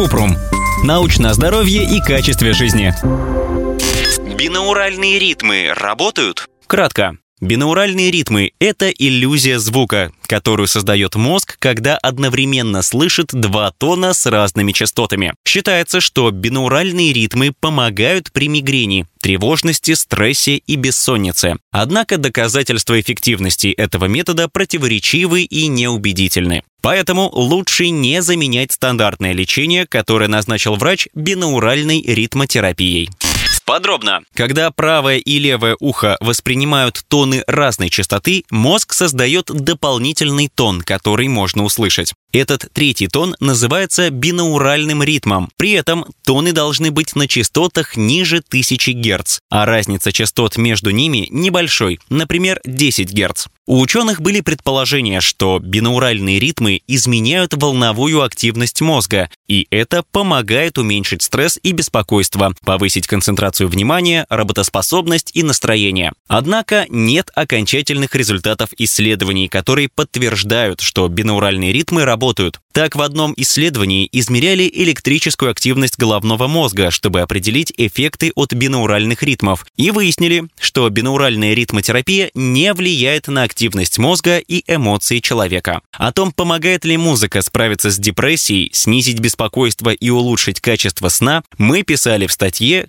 Купрум. Научное здоровье и качестве жизни. Бинауральные ритмы работают? Кратко. Бинауральные ритмы — это иллюзия звука, которую создает мозг, когда одновременно слышит два тона с разными частотами. Считается, что бинауральные ритмы помогают при мигрени, тревожности, стрессе и бессоннице. Однако доказательства эффективности этого метода противоречивы и неубедительны. Поэтому лучше не заменять стандартное лечение, которое назначил врач бинауральной ритмотерапией. Подробно. Когда правое и левое ухо воспринимают тоны разной частоты, мозг создает дополнительный тон, который можно услышать. Этот третий тон называется бинауральным ритмом. При этом тоны должны быть на частотах ниже 1000 Гц, а разница частот между ними небольшой, например, 10 Гц. У ученых были предположения, что бинауральные ритмы изменяют волновую активность мозга, и это помогает уменьшить стресс и беспокойство, повысить концентрацию внимания, работоспособность и настроение. Однако нет окончательных результатов исследований, которые подтверждают, что бинауральные ритмы работают. Так, в одном исследовании измеряли электрическую активность головного мозга, чтобы определить эффекты от бинауральных ритмов, и выяснили, что бинауральная ритмотерапия не влияет на активность мозга и эмоции человека. О том, помогает ли музыка справиться с депрессией, снизить беспокойство и улучшить качество сна, мы писали в статье